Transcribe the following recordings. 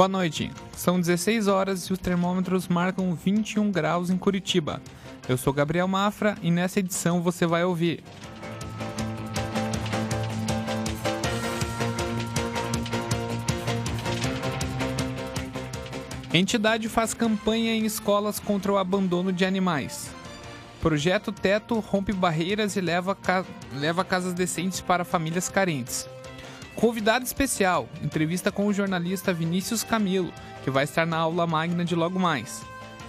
Boa noite. São 16 horas e os termômetros marcam 21 graus em Curitiba. Eu sou Gabriel Mafra e nessa edição você vai ouvir. Entidade faz campanha em escolas contra o abandono de animais. Projeto Teto rompe barreiras e leva, ca... leva casas decentes para famílias carentes. Convidado especial, entrevista com o jornalista Vinícius Camilo, que vai estar na aula magna de logo mais.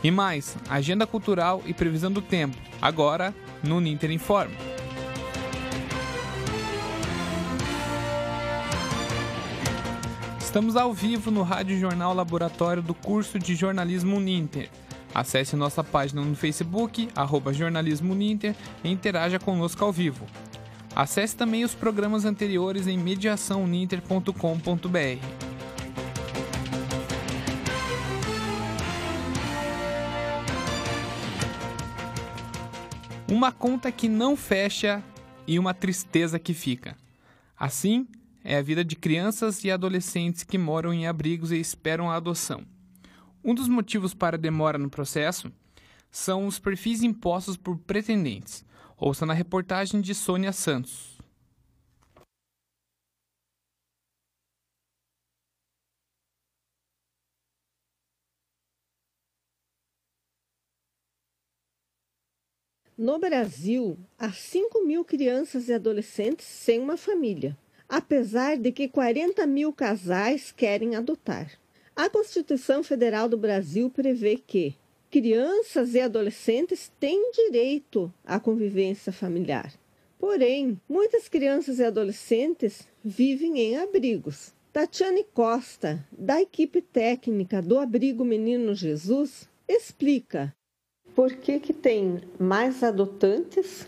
E mais, agenda cultural e previsão do tempo, agora no Ninter Informe. Estamos ao vivo no Rádio Jornal Laboratório do curso de Jornalismo Ninter. Acesse nossa página no Facebook, arroba Jornalismo Ninter, e interaja conosco ao vivo. Acesse também os programas anteriores em mediaçãoninter.com.br. Uma conta que não fecha e uma tristeza que fica. Assim é a vida de crianças e adolescentes que moram em abrigos e esperam a adoção. Um dos motivos para a demora no processo são os perfis impostos por pretendentes, Ouça na reportagem de Sônia Santos. No Brasil, há 5 mil crianças e adolescentes sem uma família, apesar de que 40 mil casais querem adotar. A Constituição Federal do Brasil prevê que crianças e adolescentes têm direito à convivência familiar. Porém, muitas crianças e adolescentes vivem em abrigos. Tatiane Costa, da equipe técnica do Abrigo Menino Jesus, explica por que, que tem mais adotantes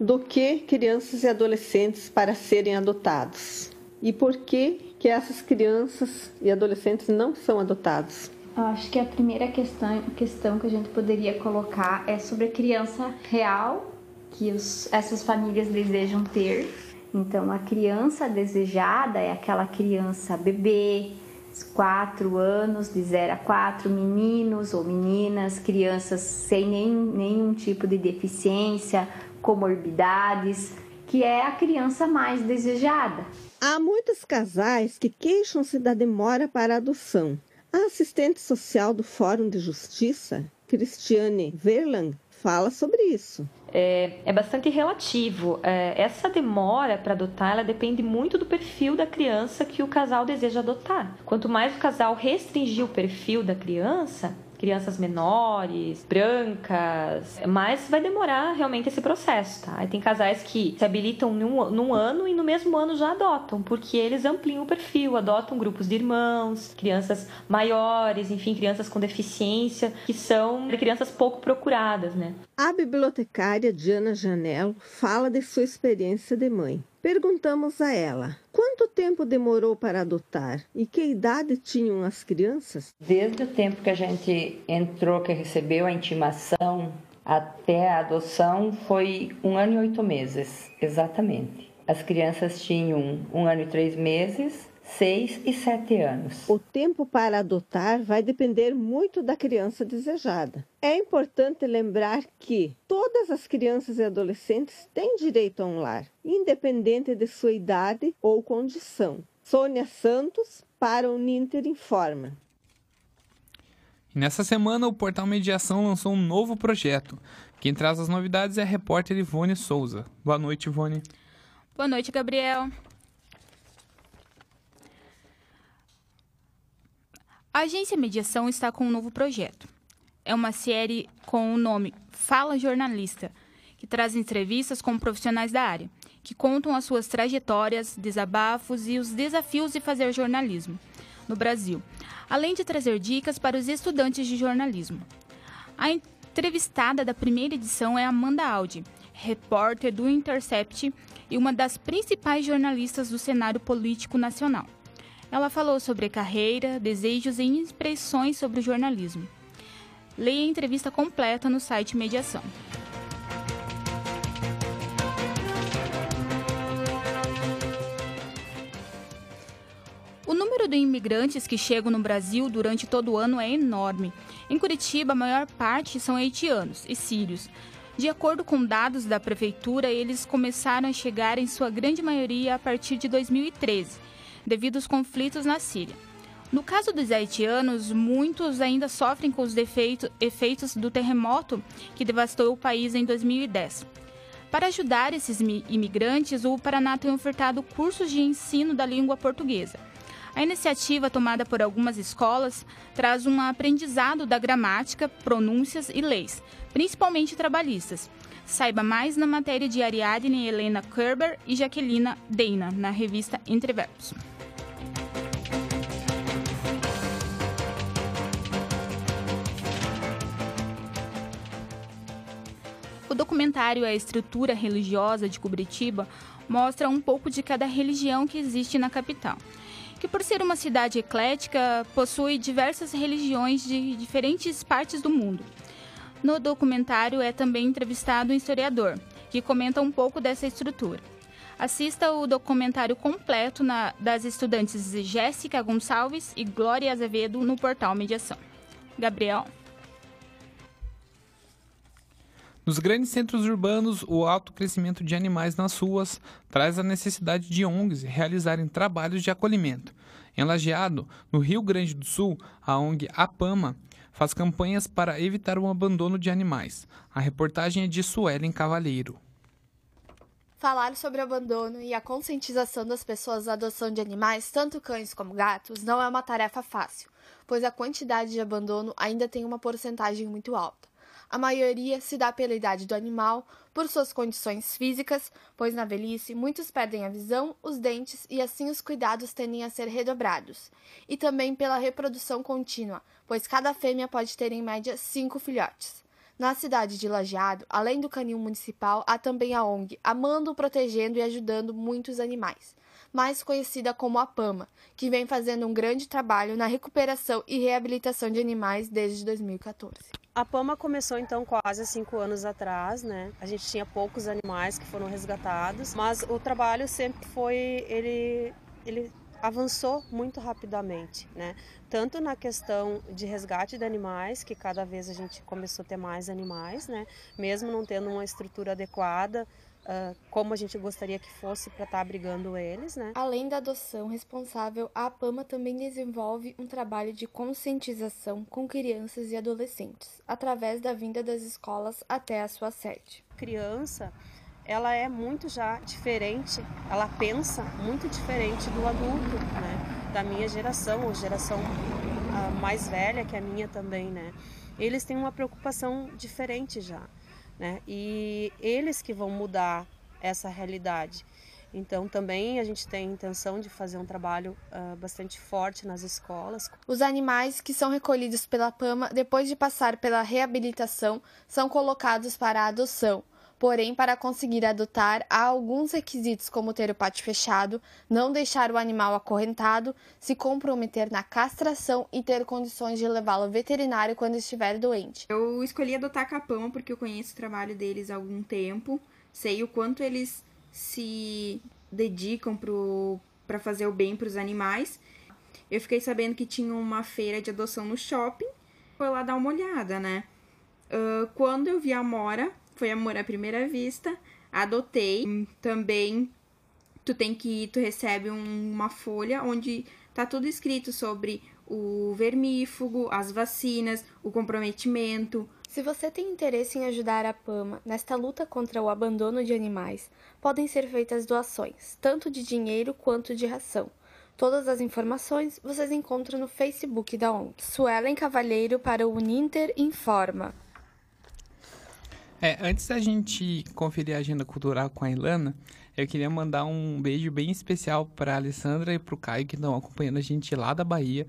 do que crianças e adolescentes para serem adotados e por que, que essas crianças e adolescentes não são adotados. Eu acho que a primeira questão, questão que a gente poderia colocar é sobre a criança real que os, essas famílias desejam ter. Então, a criança desejada é aquela criança bebê, 4 anos, de 0 a 4, meninos ou meninas, crianças sem nenhum, nenhum tipo de deficiência, comorbidades, que é a criança mais desejada. Há muitos casais que queixam-se da demora para a adoção. A assistente social do Fórum de Justiça, Cristiane Verland, fala sobre isso. É, é bastante relativo. É, essa demora para adotar, ela depende muito do perfil da criança que o casal deseja adotar. Quanto mais o casal restringir o perfil da criança, crianças menores, brancas, mas vai demorar realmente esse processo, tá? Aí tem casais que se habilitam num, num ano e no mesmo ano já adotam, porque eles ampliam o perfil, adotam grupos de irmãos, crianças maiores, enfim, crianças com deficiência, que são crianças pouco procuradas, né? A bibliotecária Diana Janello fala de sua experiência de mãe. Perguntamos a ela quanto tempo demorou para adotar e que idade tinham as crianças? Desde o tempo que a gente entrou, que recebeu a intimação, até a adoção foi um ano e oito meses, exatamente. As crianças tinham um ano e três meses 6 e 7 anos. O tempo para adotar vai depender muito da criança desejada. É importante lembrar que todas as crianças e adolescentes têm direito a um lar, independente de sua idade ou condição. Sônia Santos, para o Ninter Informa. Nessa semana, o Portal Mediação lançou um novo projeto. Quem traz as novidades é a repórter Ivone Souza. Boa noite, Ivone. Boa noite, Gabriel. A agência Mediação está com um novo projeto. É uma série com o nome Fala Jornalista, que traz entrevistas com profissionais da área, que contam as suas trajetórias, desabafos e os desafios de fazer jornalismo no Brasil, além de trazer dicas para os estudantes de jornalismo. A entrevistada da primeira edição é Amanda Aldi, repórter do Intercept e uma das principais jornalistas do cenário político nacional. Ela falou sobre carreira, desejos e impressões sobre o jornalismo. Leia a entrevista completa no site Mediação. O número de imigrantes que chegam no Brasil durante todo o ano é enorme. Em Curitiba, a maior parte são haitianos e sírios. De acordo com dados da prefeitura, eles começaram a chegar em sua grande maioria a partir de 2013, devido aos conflitos na Síria. No caso dos haitianos, muitos ainda sofrem com os efeitos do terremoto que devastou o país em 2010. Para ajudar esses imigrantes, o Paraná tem ofertado cursos de ensino da língua portuguesa. A iniciativa, tomada por algumas escolas, traz um aprendizado da gramática, pronúncias e leis, principalmente trabalhistas. Saiba mais na matéria de Ariadne Helena Kerber e Jaquelina Deina, na revista Entre Verbos. Documentário A Estrutura Religiosa de Curitiba mostra um pouco de cada religião que existe na capital, que por ser uma cidade eclética, possui diversas religiões de diferentes partes do mundo. No documentário é também entrevistado um historiador, que comenta um pouco dessa estrutura. Assista o documentário completo na, das estudantes Jéssica Gonçalves e Glória Azevedo no portal Mediação. Gabriel. Nos grandes centros urbanos, o alto crescimento de animais nas ruas traz a necessidade de ONGs realizarem trabalhos de acolhimento. Em Lajeado, no Rio Grande do Sul, a ONG APAMA faz campanhas para evitar o abandono de animais. A reportagem é de Suelen Cavalheiro. Falar sobre o abandono e a conscientização das pessoas da adoção de animais, tanto cães como gatos, não é uma tarefa fácil, pois a quantidade de abandono ainda tem uma porcentagem muito alta. A maioria se dá pela idade do animal, por suas condições físicas, pois na velhice muitos perdem a visão, os dentes e assim os cuidados tendem a ser redobrados. E também pela reprodução contínua, pois cada fêmea pode ter em média cinco filhotes. Na cidade de Lajeado, além do canil municipal, há também a ONG Amando, Protegendo e Ajudando Muitos Animais, mais conhecida como a PAMA, que vem fazendo um grande trabalho na recuperação e reabilitação de animais desde 2014. A Pama começou então quase cinco anos atrás, né? A gente tinha poucos animais que foram resgatados, mas o trabalho sempre foi ele ele avançou muito rapidamente, né? Tanto na questão de resgate de animais, que cada vez a gente começou a ter mais animais, né? Mesmo não tendo uma estrutura adequada, uh, como a gente gostaria que fosse para estar tá abrigando eles, né? Além da adoção responsável, a APAMA também desenvolve um trabalho de conscientização com crianças e adolescentes, através da vinda das escolas até a sua sede. Criança, ela é muito já diferente, ela pensa muito diferente do adulto, né? Da minha geração, ou geração uh, mais velha que a minha também, né? Eles têm uma preocupação diferente já né? E eles que vão mudar essa realidade. Então, também a gente tem a intenção de fazer um trabalho uh, bastante forte nas escolas. Os animais que são recolhidos pela PAMA, depois de passar pela reabilitação, são colocados para adoção. Porém, para conseguir adotar, há alguns requisitos, como ter o pátio fechado, não deixar o animal acorrentado, se comprometer na castração e ter condições de levá-lo ao veterinário quando estiver doente. Eu escolhi adotar Capão porque eu conheço o trabalho deles há algum tempo, sei o quanto eles se dedicam para fazer o bem para os animais. Eu fiquei sabendo que tinha uma feira de adoção no shopping, foi lá dar uma olhada, né? Uh, quando eu vi a Mora, foi amor à primeira vista. Adotei. Também tu tem que tu recebe um, uma folha onde tá tudo escrito sobre o vermífugo, as vacinas, o comprometimento. Se você tem interesse em ajudar a PAMA nesta luta contra o abandono de animais, podem ser feitas doações, tanto de dinheiro quanto de ração. Todas as informações vocês encontram no Facebook da ONG. Suelen Cavalheiro para o Uninter Informa. É, antes da gente conferir a agenda cultural com a Ilana, eu queria mandar um beijo bem especial para Alessandra e para o Caio que estão acompanhando a gente lá da Bahia.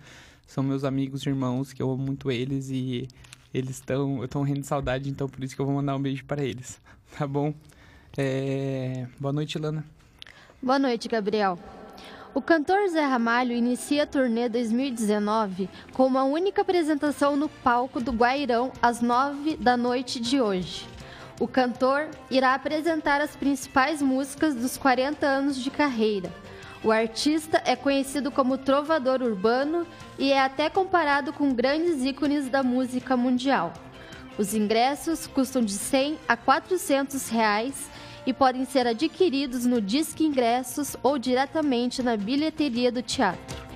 São meus amigos e irmãos, que eu amo muito eles e eles estão, eu estou morrendo de saudade, então por isso que eu vou mandar um beijo para eles, tá bom? É... Boa noite, Ilana. Boa noite, Gabriel. O cantor Zé Ramalho inicia a turnê 2019 com uma única apresentação no palco do Guairão às nove da noite de hoje. O cantor irá apresentar as principais músicas dos 40 anos de carreira. O artista é conhecido como trovador urbano e é até comparado com grandes ícones da música mundial. Os ingressos custam de 100 a 400 reais e podem ser adquiridos no Disque Ingressos ou diretamente na bilheteria do teatro.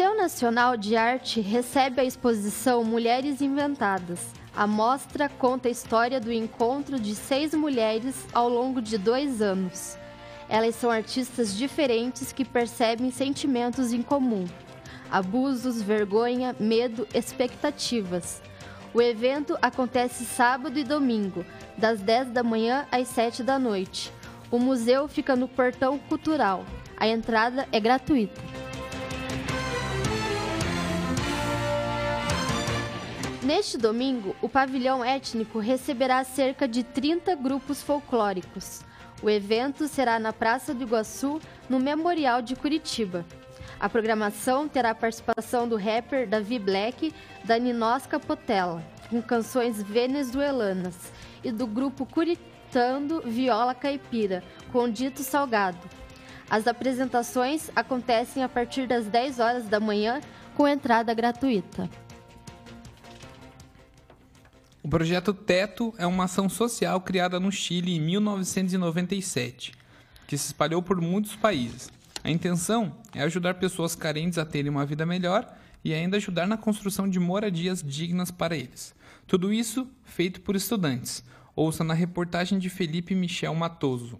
Museu Nacional de Arte recebe a exposição Mulheres Inventadas a mostra conta a história do encontro de seis mulheres ao longo de dois anos. Elas são artistas diferentes que percebem sentimentos em comum: abusos, vergonha, medo, expectativas. O evento acontece sábado e domingo, das 10 da manhã às 7 da noite. O museu fica no Portão Cultural. A entrada é gratuita. Neste domingo, o pavilhão étnico receberá cerca de 30 grupos folclóricos. O evento será na Praça do Iguaçu, no Memorial de Curitiba. A programação terá a participação do rapper Davi Black, da Ninosca Potela, com canções venezuelanas, e do grupo Curitando Viola Caipira, com Dito Salgado. As apresentações acontecem a partir das 10 horas da manhã, com entrada gratuita. O projeto Teto é uma ação social criada no Chile em 1997, que se espalhou por muitos países. A intenção é ajudar pessoas carentes a terem uma vida melhor e ainda ajudar na construção de moradias dignas para eles. Tudo isso feito por estudantes. Ouça na reportagem de Felipe Michel Matoso.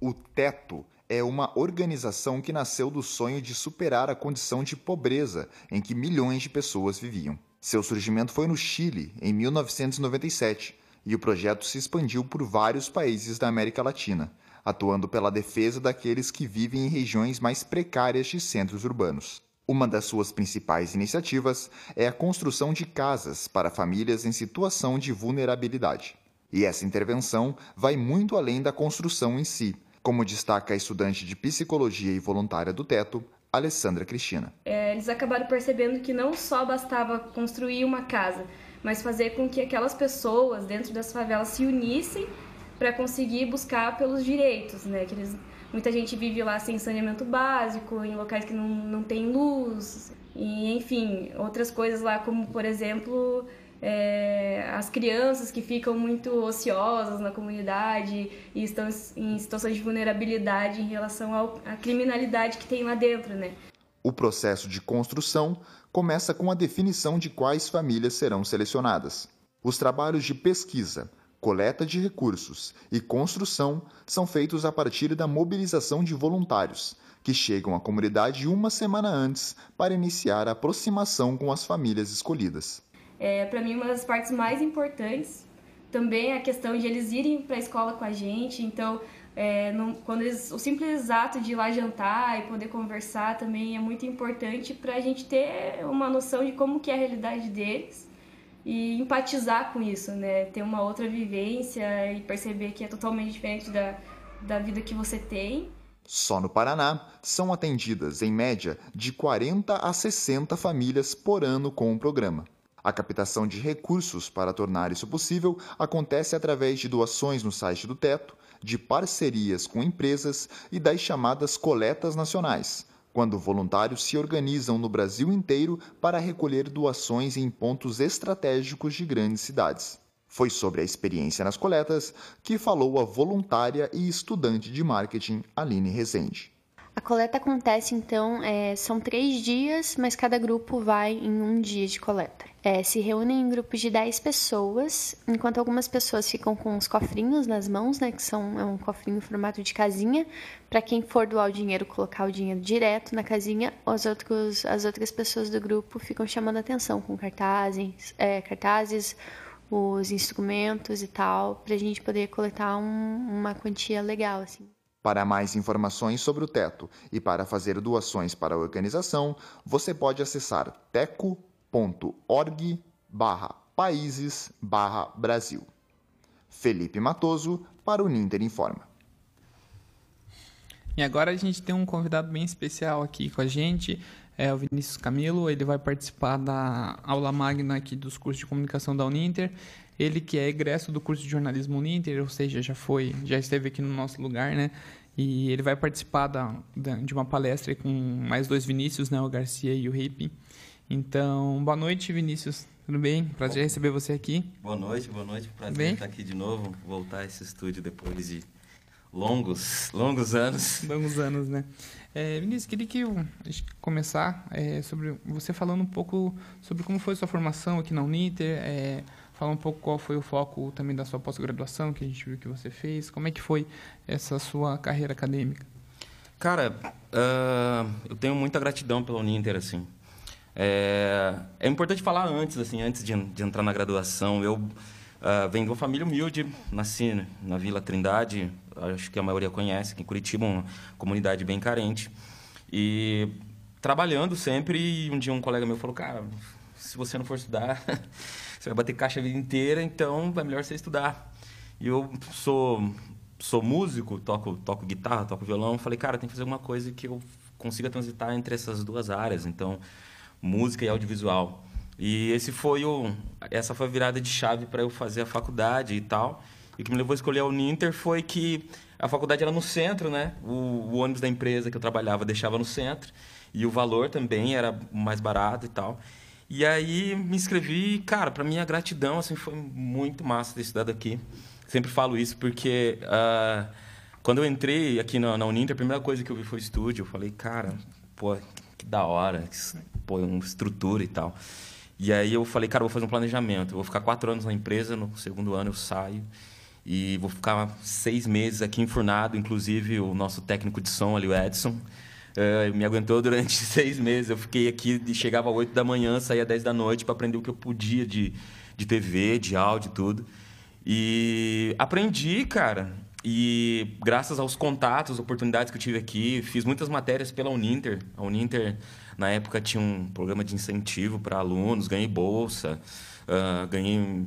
O Teto é uma organização que nasceu do sonho de superar a condição de pobreza em que milhões de pessoas viviam. Seu surgimento foi no Chile, em 1997, e o projeto se expandiu por vários países da América Latina, atuando pela defesa daqueles que vivem em regiões mais precárias de centros urbanos. Uma das suas principais iniciativas é a construção de casas para famílias em situação de vulnerabilidade. E essa intervenção vai muito além da construção em si, como destaca a estudante de psicologia e voluntária do Teto, Alessandra Cristina. É, eles acabaram percebendo que não só bastava construir uma casa, mas fazer com que aquelas pessoas dentro das favelas se unissem para conseguir buscar pelos direitos, né? Que eles, muita gente vive lá sem saneamento básico, em locais que não, não tem luz, e enfim, outras coisas lá, como por exemplo é, as crianças que ficam muito ociosas na comunidade e estão em situações de vulnerabilidade em relação ao, à criminalidade que tem lá dentro, né? O processo de construção começa com a definição de quais famílias serão selecionadas. Os trabalhos de pesquisa, coleta de recursos e construção são feitos a partir da mobilização de voluntários, que chegam à comunidade uma semana antes para iniciar a aproximação com as famílias escolhidas. É, para mim, uma das partes mais importantes também é a questão de eles irem para a escola com a gente. Então, é, quando eles, o simples ato de ir lá jantar e poder conversar também é muito importante para a gente ter uma noção de como que é a realidade deles e empatizar com isso, né? Ter uma outra vivência e perceber que é totalmente diferente da, da vida que você tem. Só no Paraná, são atendidas, em média, de 40 a 60 famílias por ano com o programa. A captação de recursos para tornar isso possível acontece através de doações no site do Teto, de parcerias com empresas e das chamadas coletas nacionais, quando voluntários se organizam no Brasil inteiro para recolher doações em pontos estratégicos de grandes cidades. Foi sobre a experiência nas coletas que falou a voluntária e estudante de marketing Aline Rezende. A coleta acontece então, é, são três dias, mas cada grupo vai em um dia de coleta. É, se reúnem em grupos de 10 pessoas, enquanto algumas pessoas ficam com os cofrinhos nas mãos, né, que são é um cofrinho em formato de casinha, para quem for doar o dinheiro, colocar o dinheiro direto na casinha, os outros, as outras pessoas do grupo ficam chamando atenção com cartazes, é, cartazes os instrumentos e tal, para a gente poder coletar um, uma quantia legal, assim. Para mais informações sobre o Teto e para fazer doações para a organização, você pode acessar teco.org países Brasil. Felipe Matoso para o Ninter Informa. E agora a gente tem um convidado bem especial aqui com a gente, é o Vinícius Camilo, ele vai participar da aula magna aqui dos cursos de comunicação da Uninter. Ele que é egresso do curso de jornalismo Uninter, ou seja, já foi, já esteve aqui no nosso lugar, né? E ele vai participar da, da, de uma palestra com mais dois Vinícius, né? O Garcia e o Ripe. Então, boa noite, Vinícius. Tudo bem? Prazer receber você aqui. Boa noite, boa noite. Prazer bem? estar aqui de novo, voltar a esse estúdio depois de longos, longos anos. Longos anos, né? É, Vinícius, queria que eu começar é, sobre você falando um pouco sobre como foi sua formação aqui na Uniter, é, falar um pouco qual foi o foco também da sua pós-graduação que a gente viu que você fez, como é que foi essa sua carreira acadêmica? Cara, uh, eu tenho muita gratidão pela Uninter, assim. É, é importante falar antes, assim, antes de, de entrar na graduação. Eu uh, venho de uma família humilde, nasci na Vila Trindade, acho que a maioria conhece, aqui em Curitiba, uma comunidade bem carente. E trabalhando sempre, e um dia um colega meu falou, cara, se você não for estudar, você vai bater caixa a vida inteira, então é melhor você estudar. E eu sou sou músico, toco toco guitarra, toco violão, falei, cara, tem que fazer alguma coisa que eu consiga transitar entre essas duas áreas. Então, música e audiovisual. E esse foi o, essa foi a virada de chave para eu fazer a faculdade e tal. E o que me levou a escolher a Uninter foi que a faculdade era no centro, né? O, o ônibus da empresa que eu trabalhava deixava no centro e o valor também era mais barato e tal. E aí me inscrevi, cara, para minha gratidão assim foi muito massa ter estudado aqui. Sempre falo isso porque uh, quando eu entrei aqui na, na Uninter, a primeira coisa que eu vi foi o estúdio. Eu falei, cara, pô, que da hora, pô, uma estrutura e tal. E aí eu falei, cara, vou fazer um planejamento. Eu vou ficar quatro anos na empresa, no segundo ano eu saio. E vou ficar seis meses aqui enfurnado, inclusive o nosso técnico de som ali, o Edson, uh, me aguentou durante seis meses. Eu fiquei aqui, chegava às oito da manhã, saía às dez da noite para aprender o que eu podia de, de TV, de áudio, tudo. E aprendi, cara. E graças aos contatos, oportunidades que eu tive aqui, fiz muitas matérias pela Uninter. A Uninter, na época, tinha um programa de incentivo para alunos, ganhei bolsa, uh, ganhei.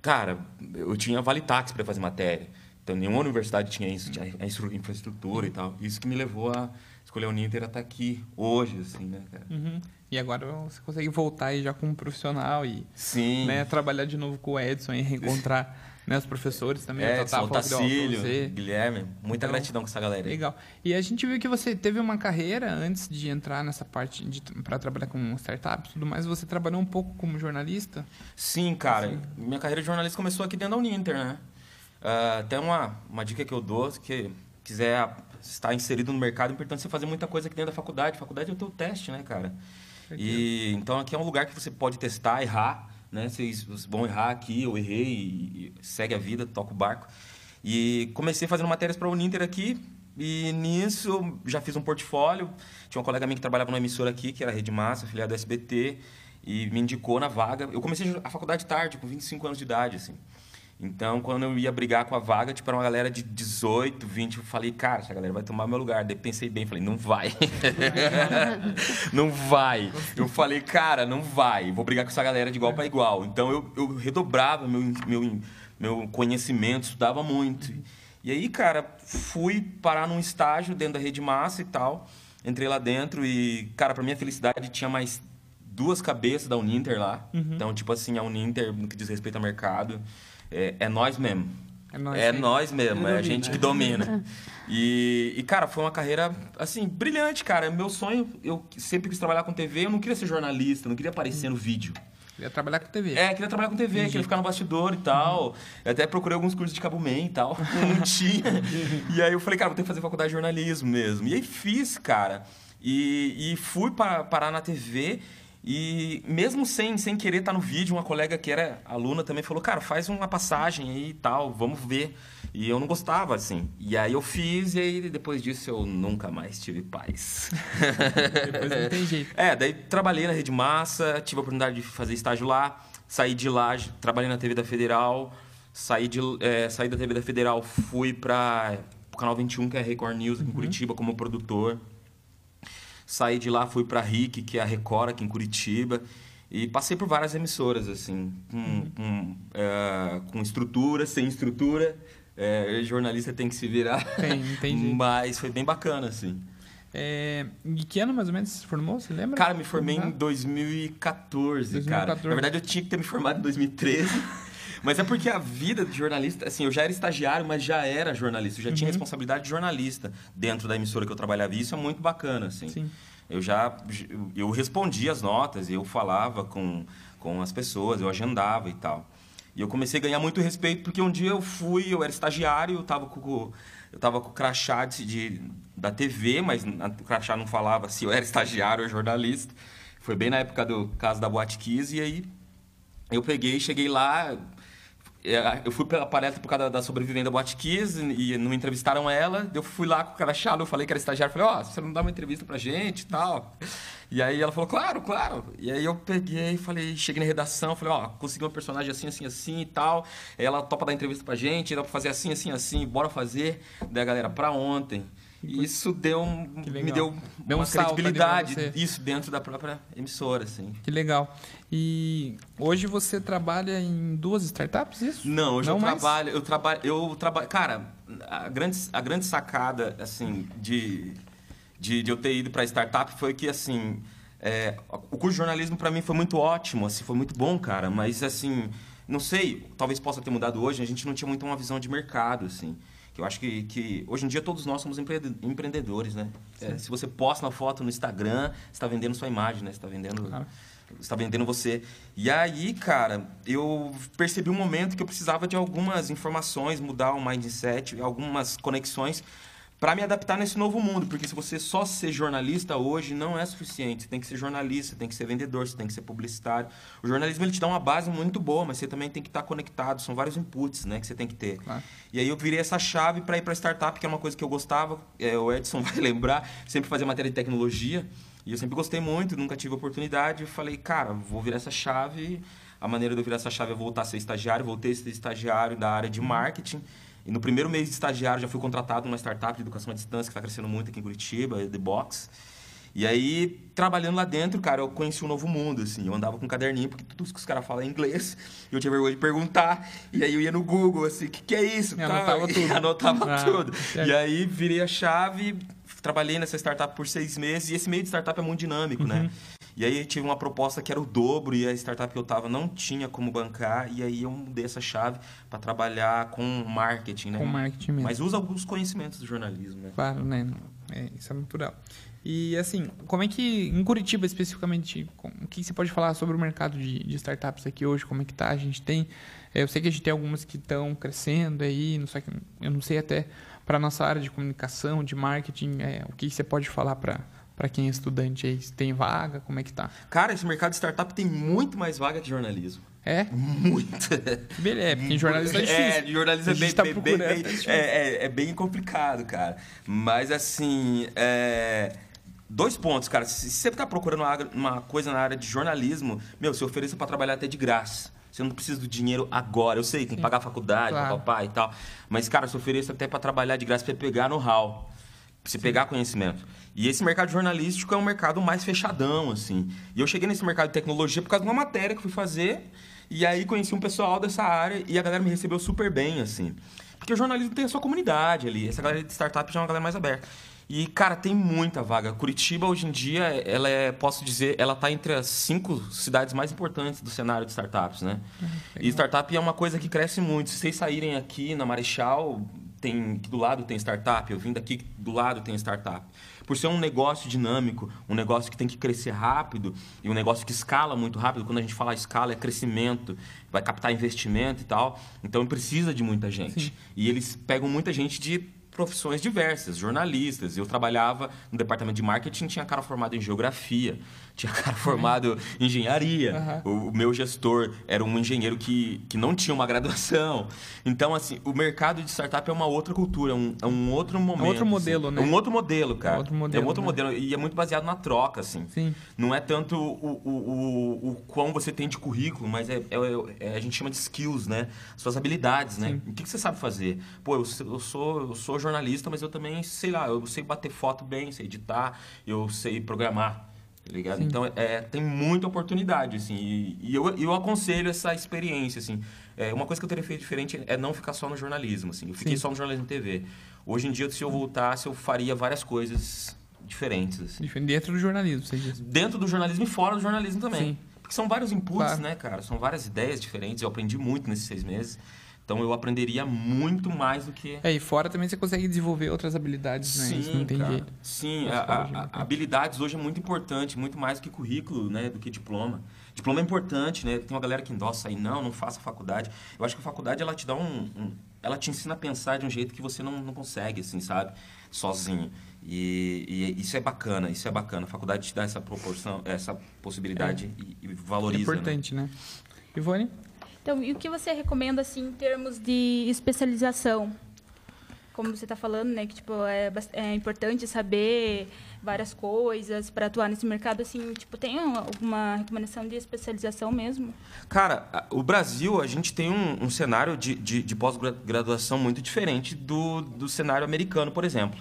Cara, eu tinha vale táxi para fazer matéria. Então, nenhuma universidade tinha isso, tinha a infraestrutura e tal. Isso que me levou a escolher Uninter a estar aqui hoje, assim, né, cara? Uhum. E agora você consegue voltar aí já como profissional e Sim. Né, trabalhar de novo com o Edson e reencontrar né, os professores também. É, Edson, Tacílio, Guilherme. Muita então, gratidão com essa galera. Aí. Legal. E a gente viu que você teve uma carreira antes de entrar nessa parte para trabalhar com startups e tudo mais. Você trabalhou um pouco como jornalista? Sim, cara. Assim. Minha carreira de jornalista começou aqui dentro da Uninter, né? Uh, até uma, uma dica que eu dou, que quiser estar inserido no mercado, é importante você fazer muita coisa aqui dentro da faculdade. A faculdade é o teu teste, né, cara? E, então aqui é um lugar que você pode testar, errar, né? Vocês vão errar aqui, eu errei, e segue a vida, toca o barco. E comecei fazendo matérias para o Uninter aqui, e nisso já fiz um portfólio. Tinha um colega meu que trabalhava numa emissora aqui, que era a Rede Massa, afiliado do SBT, e me indicou na vaga. Eu comecei a faculdade tarde, com 25 anos de idade, assim. Então, quando eu ia brigar com a vaga, tipo, era uma galera de 18, 20, eu falei, cara, essa galera vai tomar meu lugar. Daí pensei bem, falei, não vai. não vai. Eu falei, cara, não vai. Vou brigar com essa galera de igual para igual. Então, eu, eu redobrava meu, meu, meu conhecimento, estudava muito. E aí, cara, fui parar num estágio dentro da Rede Massa e tal. Entrei lá dentro e, cara, para minha felicidade, tinha mais duas cabeças da Uninter lá. Uhum. Então, tipo assim, a Uninter, no que diz respeito ao mercado é, é nós mesmo. É nós, é nós mesmo, é a gente que domina. E, e, cara, foi uma carreira, assim, brilhante, cara. Meu sonho, eu sempre quis trabalhar com TV, eu não queria ser jornalista, não queria aparecer no vídeo. Queria trabalhar com TV. É, queria trabalhar com TV, Entendi. queria ficar no bastidor e tal. Uhum. Eu até procurei alguns cursos de Cabo Man e tal. não tinha. e aí eu falei, cara, vou ter que fazer faculdade de jornalismo mesmo. E aí fiz, cara. E, e fui para parar na TV e mesmo sem, sem querer estar no vídeo, uma colega que era aluna também falou, cara, faz uma passagem aí e tal, vamos ver. E eu não gostava, assim. E aí eu fiz e aí depois disso eu nunca mais tive paz. depois não tem jeito. É, daí trabalhei na Rede Massa, tive a oportunidade de fazer estágio lá, saí de lá, trabalhei na TV da Federal, saí, de, é, saí da TV da Federal, fui para o Canal 21, que é a Record News, aqui em uhum. Curitiba, como produtor. Saí de lá, fui para RIC, que é a Record aqui em Curitiba. E passei por várias emissoras, assim, com, uhum. com, é, com estrutura, sem estrutura. É, jornalista tem que se virar. Tem, entendi. Mas foi bem bacana, assim. É, e que ano mais ou menos você se formou? Você lembra? Cara, me formei em 2014, 2014, cara. Na verdade, eu tinha que ter me formado em 2013. Mas é porque a vida de jornalista, assim, eu já era estagiário, mas já era jornalista. Eu já tinha Uhum. responsabilidade de jornalista dentro da emissora que eu trabalhava. E isso é muito bacana, assim. Eu já eu respondia as notas, eu falava com, com as pessoas, eu agendava e tal. E eu comecei a ganhar muito respeito porque um dia eu fui, eu era estagiário, eu tava com o- eu tava com o crachá de, de- da TV, mas o crachá não falava se eu era estagiário ou jornalista. Foi bem na época do caso da Boate Kiss e aí eu peguei, cheguei lá, eu fui pela palestra por causa da sobrevivente da e não entrevistaram ela. Eu fui lá com o crachá, eu falei que era estagiário, falei, ó, você não dá uma entrevista pra gente e tal. E aí ela falou, claro, claro. E aí eu peguei, falei, cheguei na redação, falei, ó, consegui uma personagem assim, assim, assim e tal. Ela topa dar entrevista pra gente, dá pra fazer assim, assim, assim, bora fazer. Daí a galera, pra ontem. E isso deu um, me deu, Deu um uma credibilidade, isso dentro da própria emissora, assim. Que legal. E hoje você trabalha em duas startups, isso? Não, hoje Não eu mais? trabalho, eu trabalho, eu trabalho, cara, a grande, a grande sacada, assim, de, de, de eu ter ido para startup foi que, assim, é, o curso de jornalismo para mim foi muito ótimo, assim, foi muito bom, cara, mas, assim, não sei, talvez possa ter mudado hoje, a gente não tinha muito uma visão de mercado, assim. Que eu acho que, que hoje em dia todos nós somos empre- empreendedores, né? É, se você posta uma foto no Instagram, você está vendendo sua imagem, né? Está vendendo você está vendendo você. E aí, cara, eu percebi um momento que eu precisava de algumas informações, mudar o mindset, algumas conexões para me adaptar nesse novo mundo, porque se você só ser jornalista hoje não é suficiente. Você tem que ser jornalista, tem que ser vendedor, você tem que ser publicitário. O jornalismo ele te dá uma base muito boa, mas você também tem que estar conectado, são vários inputs, né, que você tem que ter. E aí eu virei essa chave para ir para startup, que é uma coisa que eu gostava, é, o Edson vai lembrar, sempre fazia matéria de tecnologia. E eu sempre gostei muito, nunca tive oportunidade. Eu falei, cara, vou virar essa chave. A maneira de eu virar essa chave é voltar a ser estagiário. Voltei a ser estagiário da área de marketing. E no primeiro mês de estagiário já fui contratado numa startup de educação à distância que está crescendo muito aqui em Curitiba, The Box. E aí, trabalhando lá dentro, cara, eu conheci um novo mundo, assim. Eu andava com um caderninho, porque tudo que os caras falam é inglês. E eu tinha vergonha de perguntar. E aí eu ia no Google, assim, o que, que é isso? E anotava E tudo. anotava Ah, tudo. certo. E aí virei a chave, trabalhei nessa startup por seis meses. E esse meio de startup é muito dinâmico, né? E aí tive uma proposta que era o dobro e a startup que eu tava não tinha como bancar. E aí eu mudei essa chave para trabalhar com marketing, né? Com marketing mesmo. Mas usa alguns conhecimentos do jornalismo, né? Claro, né? É, isso é natural. E assim, como é que, em Curitiba especificamente, com- o que você pode falar sobre o mercado de, de startups aqui hoje? Como é que tá? A gente tem, é, eu sei que a gente tem algumas que estão crescendo aí, não sei, eu não sei até para nossa área de comunicação, de marketing, é, o que você pode falar para para quem é estudante aí? Tem vaga, como é que tá? Cara, esse mercado de startup tem muito mais vaga que jornalismo. É? Muito. Beleza, porque em jornalismo é difícil. É, jornalismo é bem, tá bem, bem, bem- é difícil. é, é- é bem complicado, cara. Mas assim, é, dois pontos, cara. Se você tá procurando uma, coisa na área de jornalismo, meu, se ofereça para trabalhar até de graça. Você não precisa do dinheiro agora. Eu sei, tem que pagar a faculdade, Claro. papapá e tal. Mas, cara, se ofereça até para trabalhar de graça, para pegar know-how. Pra você pegar conhecimento. E esse mercado jornalístico é um mercado mais fechadão, assim. E eu cheguei nesse mercado de tecnologia por causa de uma matéria que fui fazer. E aí conheci um pessoal dessa área e a galera me recebeu super bem, assim. Porque o jornalismo tem a sua comunidade ali. Essa galera de startup já é uma galera mais aberta. E, cara, tem muita vaga. Curitiba, hoje em dia, ela é, posso dizer, ela tá entre as cinco cidades mais importantes do cenário de startups, né? E startup é uma coisa que cresce muito. Se vocês saírem aqui na Marechal, tem aqui do lado tem startup, eu vim daqui do lado tem startup. Por ser um negócio dinâmico, um negócio que tem que crescer rápido e um negócio que escala muito rápido, quando a gente fala escala é crescimento, vai captar investimento e tal. Então precisa de muita gente. E eles pegam muita gente de profissões diversas, jornalistas. Eu trabalhava no departamento de marketing, tinha cara formado em geografia, tinha cara formado em engenharia. O, o meu gestor era um engenheiro que, que não tinha uma graduação. Então, assim, o mercado de startup é uma outra cultura, é um, é um outro momento. outro modelo, assim. né? É um outro modelo, cara. É outro modelo, É um outro né? modelo. E é muito baseado na troca, assim. Sim. Não é tanto o, o, o, o quão você tem de currículo, mas é, é- é- a gente chama de skills, né? Suas habilidades, né? Sim. O que, que você sabe fazer? Pô, eu, eu sou, eu sou jornalista, mas eu também, sei lá, eu sei bater foto bem, sei editar, eu sei programar. Tá ligado? Sim. Então, é, tem muita oportunidade, assim. E, e eu, eu aconselho essa experiência, assim. É, uma coisa que eu teria feito diferente é não ficar só no jornalismo, assim. Eu fiquei Sim. só no jornalismo TV. Hoje em dia, se eu voltasse, eu faria várias coisas diferentes, assim. Dentro do jornalismo, você diz. Dentro do jornalismo e fora do jornalismo também. Sim. Porque Porque são vários inputs, Claro. né, cara? São várias ideias diferentes. Eu aprendi muito nesses seis meses. Então eu aprenderia muito mais do que. É, e fora também você consegue desenvolver outras habilidades, né? Isso não tem cara. jeito. Sim, a- a- a- habilidades hoje é muito importante, muito mais do que currículo, né, do que diploma. Diploma é importante, né? Tem uma galera que endossa aí, não, não faça faculdade. Eu acho que a faculdade ela te dá um, um- ela te ensina a pensar de um jeito que você não, não consegue, assim, sabe, sozinho. E, e isso é bacana, isso é bacana. A faculdade te dá essa proporção, essa possibilidade e, e É valoriza. né? importante, né? Ivone? Então, e o que você recomenda, assim, em termos de especialização? Como você está falando, né? Que, tipo, é, é importante saber várias coisas para atuar nesse mercado, assim, tipo, tem alguma recomendação de especialização mesmo? Cara, o Brasil, a gente tem um, um cenário de, de, de pós-graduação muito diferente do, do cenário americano, por exemplo.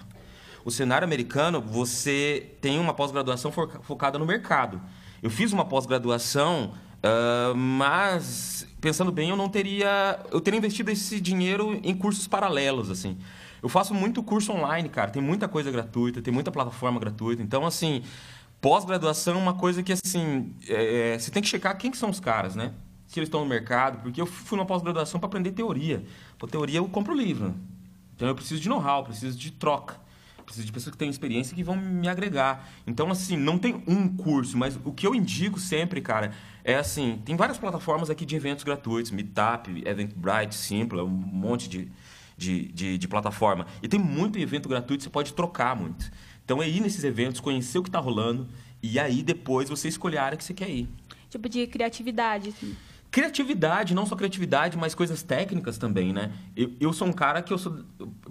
O cenário americano, você tem uma pós-graduação foca- focada no mercado. Eu fiz uma pós-graduação, ah, mas pensando bem, eu não teria, eu teria investido esse dinheiro em cursos paralelos, assim. Eu faço muito curso online, cara. Tem muita coisa gratuita, tem muita plataforma gratuita. Então, assim, pós-graduação é uma coisa que, assim, é, você tem que checar quem que são os caras, né? Se eles estão no mercado, porque eu fui numa pós-graduação para aprender teoria. Por teoria, eu compro livro. Então, eu preciso de know-how, preciso de troca. Preciso de pessoas que têm experiência e que vão me agregar. Então, assim, não tem um curso, mas o que eu indico sempre, cara, é assim, tem várias plataformas aqui de eventos gratuitos, Meetup, Eventbrite, Simpla, um monte de, de, de, de plataforma. E tem muito evento gratuito, você pode trocar muito. Então, é ir nesses eventos, conhecer o que está rolando, e aí depois você escolher a área que você quer ir. Tipo, de criatividade, assim. Criatividade, não só criatividade, mas coisas técnicas também, né? Eu, eu sou um cara que eu sou.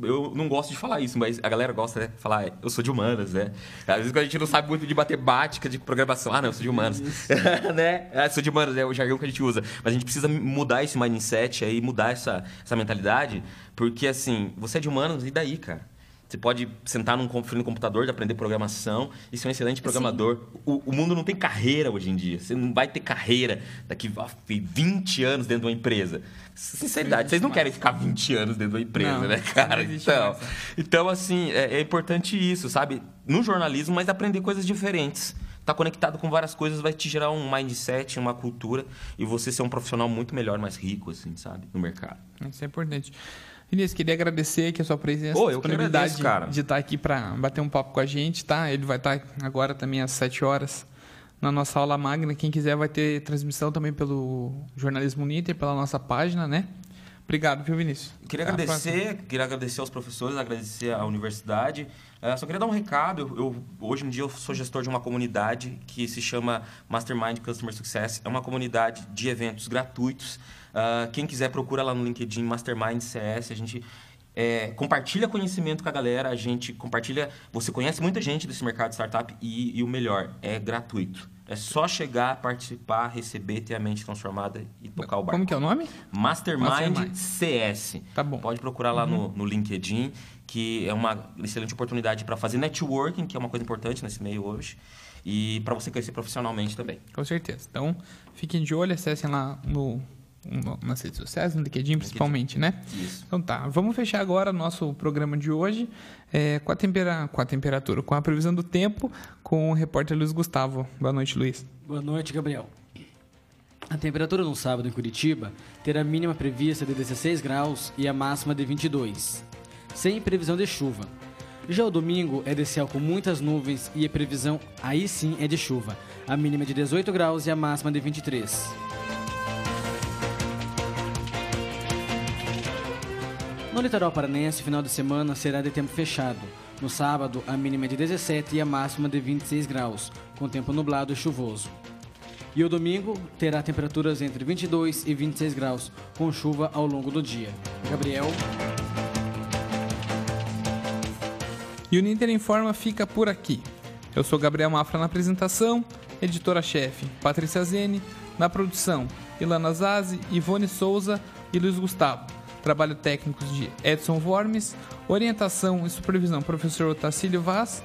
Eu não gosto de falar isso, mas a galera gosta, né? de Falar, "Ah, eu sou de humanas, né? Às vezes quando a gente não sabe muito de matemática, de programação, ah, não, eu sou de humanas. né? Ah, sou de humanas, é o jargão que a gente usa. Mas a gente precisa mudar esse mindset aí, mudar essa, essa mentalidade, porque assim, você é de humanas, e daí, cara? Você pode sentar num no computador de aprender programação e ser um excelente programador. O, o mundo não tem carreira hoje em dia. Você não vai ter carreira daqui a 20 anos dentro de uma empresa. Sinceridade, vocês não querem ficar 20 anos dentro de uma empresa, Não, né, cara? Então, mais. então assim, é, é importante isso, sabe? No jornalismo, mas aprender coisas diferentes. Tá conectado com várias coisas vai te gerar um mindset, uma cultura e você ser um profissional muito melhor, mais rico, assim, sabe? No mercado. Isso é importante. Vinícius, queria agradecer aqui a sua presença, que disponibilidade agradeço, de estar aqui para bater um papo com a gente, tá? Ele vai estar agora também às 7 horas na nossa aula magna. Quem quiser vai ter transmissão também pelo Jornalismo Uniter, pela nossa página, né? Obrigado, viu, Vinícius? Queria Até agradecer, queria agradecer aos professores, agradecer à universidade. Eh, só queria dar um recado. Eu, eu- hoje em dia eu sou gestor de uma comunidade que se chama Mastermind Customer Success. É uma comunidade de eventos gratuitos. Ah, quem quiser procura lá no LinkedIn Mastermind CS. A gente eh, compartilha conhecimento com a galera. A gente compartilha. Você conhece muita gente desse mercado de startup e, e o melhor é gratuito. É só chegar, participar, receber, ter a mente transformada e tocar o barco. Como que é o nome? Mastermind, Mastermind. CS. Tá bom. Pode procurar lá no, no LinkedIn, que é uma excelente oportunidade para fazer networking, que é uma coisa importante nesse meio hoje, e para você crescer profissionalmente também. Com certeza. Então, fiquem de olho, acessem lá no- nas redes sociais, no LinkedIn principalmente, né? Isso. Então tá, vamos fechar agora nosso programa de hoje é, com, a tempera, com a temperatura, com a previsão do tempo, com o repórter Luiz Gustavo. Boa noite, Luiz. Boa noite, Gabriel. A temperatura no sábado em Curitiba terá a mínima prevista de 16 graus e a máxima de 22, sem previsão de chuva. Já o domingo é de céu com muitas nuvens e a previsão aí sim é de chuva. A mínima de 18 graus e a máxima de 23. No litoral paranense, o final de semana será de tempo fechado. No sábado, a mínima é de 17 e a máxima de 26 graus, com tempo nublado e chuvoso. E o domingo terá temperaturas entre 22 e 26 graus, com chuva ao longo do dia. Gabriel. E o Ninter Informa fica por aqui. Eu sou Gabriel Mafra na apresentação, editora-chefe Patrícia Zene, na produção Ilana Zazi, Ivone Souza e Luiz Gustavo. Trabalho técnicos de Edson Vormes, orientação e supervisão professor Otacílio Vaz,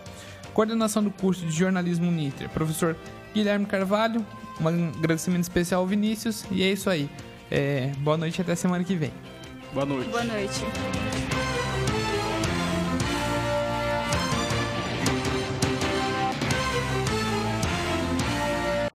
coordenação do curso de jornalismo Ninter, professor Guilherme Carvalho, um agradecimento especial ao Vinícius e é isso aí. É, boa noite e até semana que vem. Boa noite. Boa noite.